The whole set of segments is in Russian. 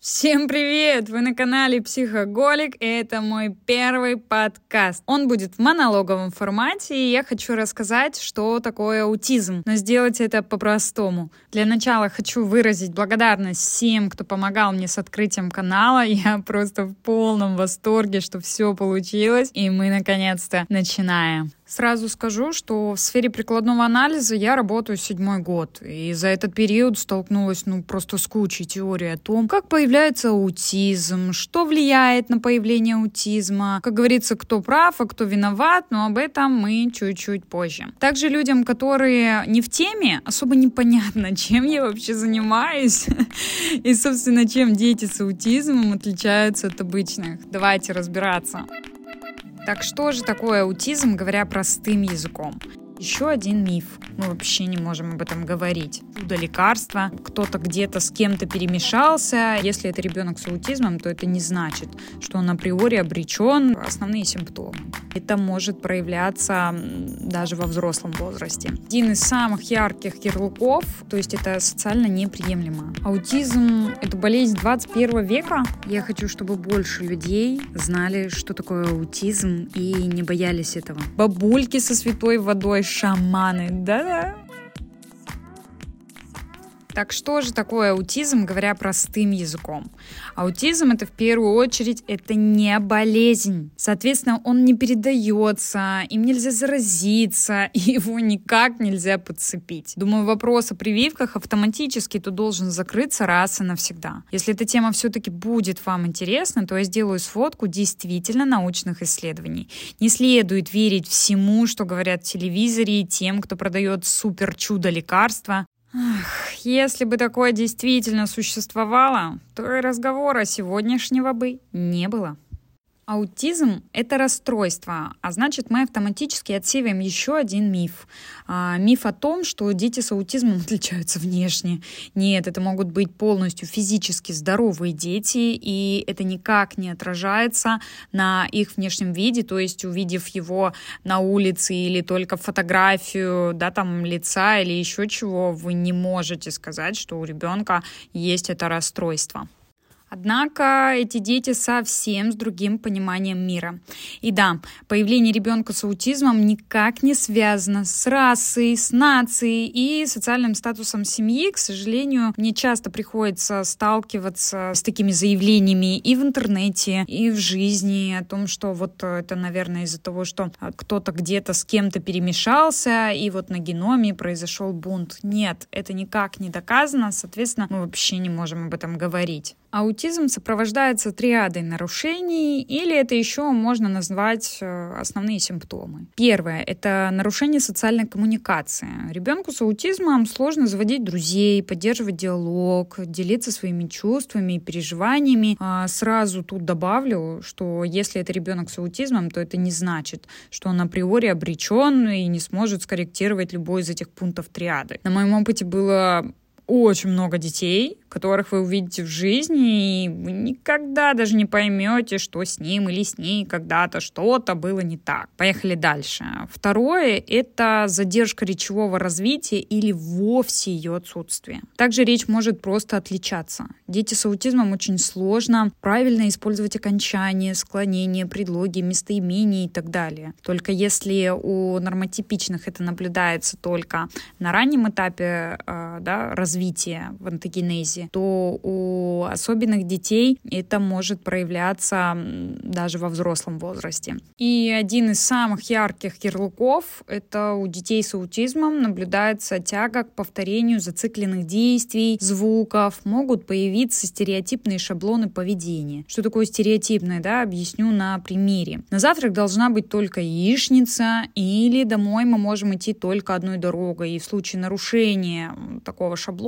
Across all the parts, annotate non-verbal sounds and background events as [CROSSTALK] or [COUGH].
Всем привет! Вы на канале Психоголик, и это мой первый подкаст. Он будет в монологовом формате, и я хочу рассказать, что такое аутизм, но сделать это по-простому. Для начала хочу выразить благодарность всем, кто помогал мне с открытием канала. [LAUGHS] Я просто в полном восторге, что все получилось, и мы наконец-то начинаем. Сразу скажу, что в сфере прикладного анализа я работаю седьмой год, и за этот период столкнулась ну просто с кучей теорий о том, как появляется аутизм, что влияет на появление аутизма, как говорится, кто прав, а кто виноват, но об этом мы чуть-чуть позже. Также людям, которые не в теме, особо непонятно, [LAUGHS] чем я вообще занимаюсь [LAUGHS] и, собственно, чем дети с аутизмом отличаются от обычных. Давайте разбираться. Так что же такое аутизм, говоря простым языком? Еще один миф. Мы вообще не можем об этом говорить. Чудо лекарства. Кто-то где-то с кем-то перемешался. Если это ребенок с аутизмом, то это не значит, что он априори обречен. Основные симптомы. Это может проявляться даже во взрослом возрасте. Один из самых ярких ярлыков, то есть это социально неприемлемо. Аутизм — это болезнь 21 века. Я хочу, чтобы больше людей знали, что такое аутизм и не боялись этого. Бабульки со святой водой шаманы, да-да. Так что же такое аутизм, говоря простым языком? Аутизм это в первую очередь это не болезнь. Соответственно, он не передается, им нельзя заразиться, [LAUGHS] его никак нельзя подцепить. Думаю, вопрос о прививках автоматически тут должен закрыться раз и навсегда. Если эта тема все-таки будет вам интересна, то я сделаю сводку действительно научных исследований. Не следует верить всему, что говорят в телевизоре и тем, кто продает супер чудо лекарства. Ах, если бы такое действительно существовало, то и разговора сегодняшнего бы не было. Аутизм — это расстройство, а значит, мы автоматически отсеиваем еще один миф. А, миф о том, что дети с аутизмом [LAUGHS] отличаются внешне. Нет, это могут быть полностью физически здоровые дети, и это никак не отражается на их внешнем виде, то есть увидев его на улице или только фотографию, да, там, лица или еще чего, вы не можете сказать, что у ребенка есть это расстройство. Однако эти дети совсем с другим пониманием мира. И да, появление ребенка с аутизмом никак не связано с расой, с нацией и социальным статусом семьи. К сожалению, мне часто приходится сталкиваться с такими заявлениями и в интернете, и в жизни о том, что вот это, наверное, из-за того, что кто-то где-то с кем-то перемешался, и вот на геноме произошел бунт. Нет, это никак не доказано, соответственно, мы вообще не можем об этом говорить. Аутизм сопровождается триадой нарушений, или это еще можно назвать э, основные симптомы. Первое — это нарушение социальной коммуникации. Ребенку с аутизмом сложно заводить друзей, поддерживать диалог, делиться своими чувствами и переживаниями. А сразу тут добавлю, что если это ребенок с аутизмом, то это не значит, что он априори обречен и не сможет скорректировать любой из этих пунктов триады. На моем опыте было очень много детей, которых вы увидите в жизни, и вы никогда даже не поймете, что с ним или с ней когда-то что-то было не так. Поехали дальше. Второе — это задержка речевого развития или вовсе ее отсутствие. Также речь может просто отличаться. Дети с аутизмом очень сложно правильно использовать окончания, склонения, предлоги, местоимения и так далее. Только если у нормотипичных это наблюдается только на раннем этапе э, да, развития в антогенезе, то у особенных детей это может проявляться даже во взрослом возрасте. И один из самых ярких ярлыков — это у детей с аутизмом наблюдается тяга к повторению зацикленных действий, звуков, могут появиться стереотипные шаблоны поведения. Что такое стереотипное, да, объясню на примере. На завтрак должна быть только яичница, или домой мы можем идти только одной дорогой. И в случае нарушения такого шаблона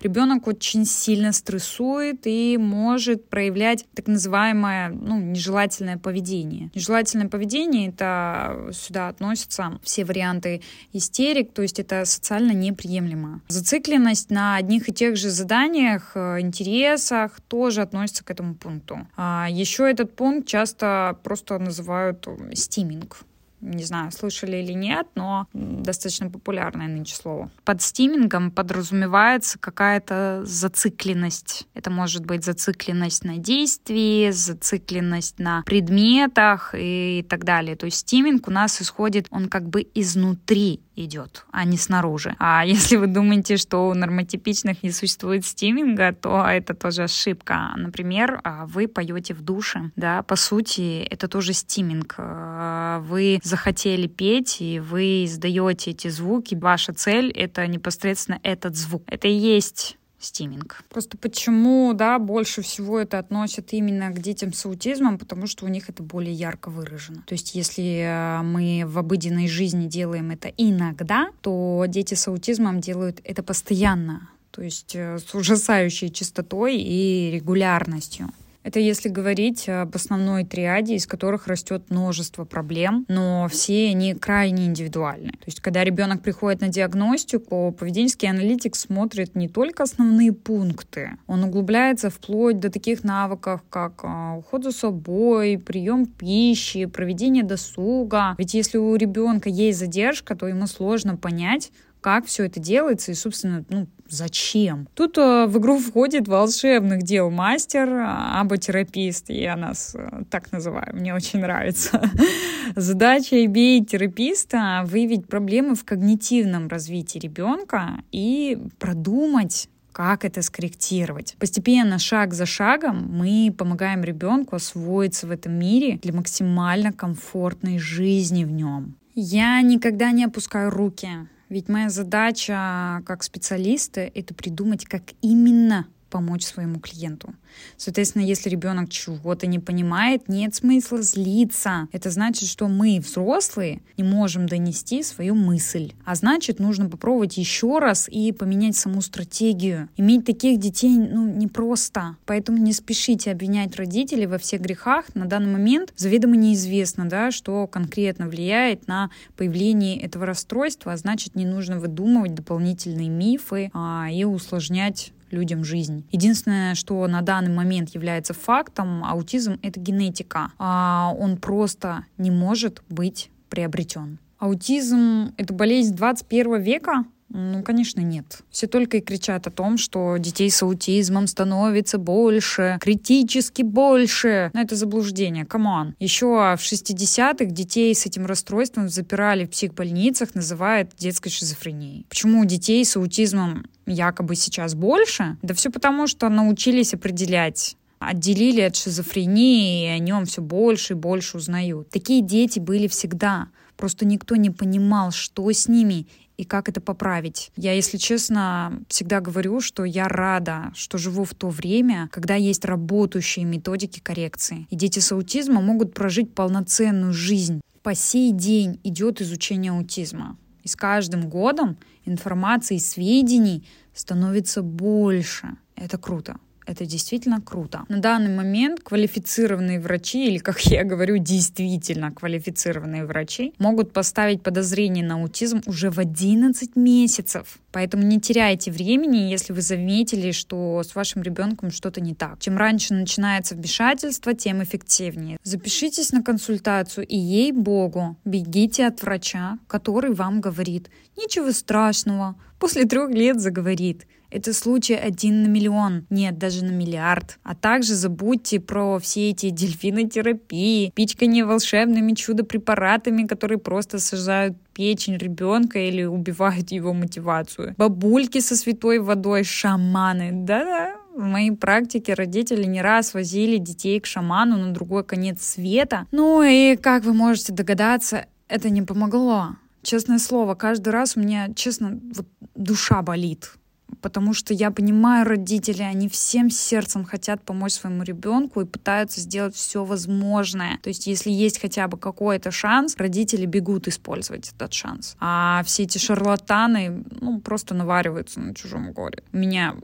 ребенок очень сильно стрессует и может проявлять так называемое ну, нежелательное поведение. Нежелательное поведение это сюда относятся все варианты истерик, то есть это социально неприемлемо. Зацикленность на одних и тех же заданиях, э, интересах тоже относится к этому пункту. А еще этот пункт часто просто называют стиминг Не знаю, слышали или нет, но достаточно популярное нынче слово. Под стимингом подразумевается какая-то зацикленность. Это может быть зацикленность на действии, зацикленность на предметах и так далее. То есть стиминг у нас исходит, он как бы изнутри идет, а не снаружи. А [LAUGHS] если вы думаете, что у нормотипичных не существует стиминга, то это тоже ошибка. Например, а, вы поете в душе, да, по сути, это тоже стиминг. А, вы захотели петь, и вы издаете эти звуки. Ваша цель — это непосредственно этот звук. Это и есть стиминг. Просто почему, да, больше всего это относят именно к детям с аутизмом, потому что у них это более ярко выражено. То есть если э, мы в обыденной жизни делаем это иногда, то дети с аутизмом делают это постоянно то есть э, с ужасающей частотой и регулярностью. Это если говорить об основной триаде, из которых растет множество проблем, но все они крайне индивидуальны. То есть, когда ребенок приходит на диагностику, поведенческий аналитик смотрит не только основные пункты, он углубляется вплоть до таких навыков, как а, уход за собой, прием пищи, проведение досуга. Ведь если у ребенка есть задержка, то ему сложно понять, как все это делается и, собственно, ну, зачем. Тут э, в игру входит волшебных дел мастер, аботерапист, я нас э, так называю, мне очень нравится. [LAUGHS] Задача IBA-тераписта — выявить проблемы в когнитивном развитии ребенка и продумать, как это скорректировать. Постепенно, шаг за шагом, мы помогаем ребенку освоиться в этом мире для максимально комфортной жизни в нем. Я никогда не опускаю руки. Ведь моя задача как специалиста — это придумать, как именно помочь своему клиенту. Соответственно, если ребенок чего-то не понимает, нет смысла злиться. Это значит, что мы, взрослые, не можем донести свою мысль. А значит, нужно попробовать еще раз и поменять саму стратегию. Иметь таких детей ну, непросто. Поэтому не спешите обвинять родителей во всех грехах. На данный момент заведомо неизвестно, да, что конкретно влияет на появление этого расстройства, а значит, не нужно выдумывать дополнительные мифы а, и усложнять людям жизнь. Единственное, что на данный момент является фактом, аутизм — это генетика. А он просто не может быть приобретен. Аутизм — это болезнь 21 века? Ну, конечно, нет. Все только и кричат о том, что детей с аутизмом становится больше, критически больше. Но это заблуждение, come on. Еще в 60-х детей с этим расстройством запирали в психбольницах, называют детской шизофренией. Почему детей с аутизмом якобы сейчас больше? Да все потому, что научились определять отделили от шизофрении, и о нем все больше и больше узнают. Такие дети были всегда. Просто никто не понимал, что с ними и как это поправить. Я, если честно, всегда говорю, что я рада, что живу в то время, когда есть работающие методики коррекции. И дети с аутизмом могут прожить полноценную жизнь. По сей день идет изучение аутизма. С каждым годом информации и сведений становится больше. Это круто. Это действительно круто. На данный момент квалифицированные врачи, или, как [LAUGHS] я говорю, действительно квалифицированные врачи, могут поставить подозрение на аутизм уже в 11 месяцев. Поэтому не теряйте времени, если вы заметили, что с вашим ребенком что-то не так. Чем раньше начинается вмешательство, тем эффективнее. Запишитесь на консультацию и, ей-богу, бегите от врача, который вам говорит «Ничего страшного», после трех лет заговорит – это случай один на миллион, нет, даже на миллиард. А также забудьте про все эти дельфинотерапии, пичкание волшебными чудо-препаратами, которые просто сажают печень ребенка или убивают его мотивацию. Бабульки со святой водой, шаманы, да-да, в моей практике родители не раз возили детей к шаману на другой конец света. Ну и, как вы можете догадаться, это не помогло. Честное слово, каждый раз у меня, честно, вот душа болит потому что я понимаю родителей, они всем сердцем хотят помочь своему ребенку и пытаются сделать все возможное. То есть, если есть хотя бы какой-то шанс, родители бегут использовать этот шанс. А все эти шарлатаны, ну, просто навариваются на чужом горе. У меня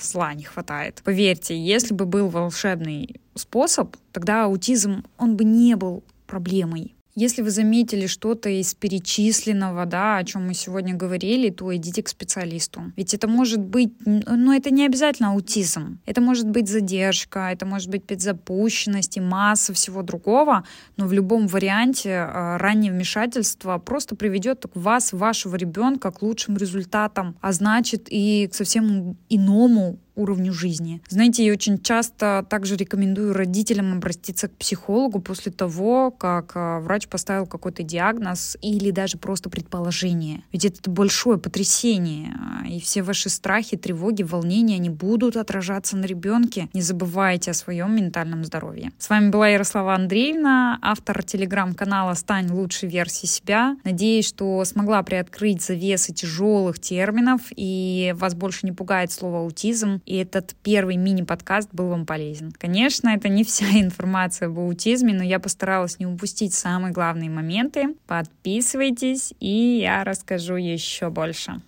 зла не хватает. Поверьте, если бы был волшебный способ, тогда аутизм, он бы не был проблемой. Если вы заметили что-то из перечисленного, да, о чем мы сегодня говорили, то идите к специалисту. Ведь это может быть, ну это не обязательно аутизм. Это может быть задержка, это может быть предзапущенность и масса всего другого, но в любом варианте э, раннее вмешательство просто приведет вас, вашего ребенка к лучшим результатам, а значит и к совсем иному уровню жизни. Знаете, я очень часто также рекомендую родителям обратиться к психологу после того, как а, врач поставил какой-то диагноз или даже просто предположение. Ведь это большое потрясение, а, и все ваши страхи, тревоги, волнения, они будут отражаться на ребенке. Не забывайте о своем ментальном здоровье. С вами была Ярослава Андреевна, автор телеграм-канала «Стань лучшей версией себя». Надеюсь, что смогла приоткрыть завесы тяжелых терминов, и вас больше не пугает слово «аутизм», и этот первый мини-подкаст был вам полезен. Конечно, это не вся [LAUGHS] информация об аутизме, но я постаралась не упустить самые главные моменты. Подписывайтесь, и я расскажу еще больше.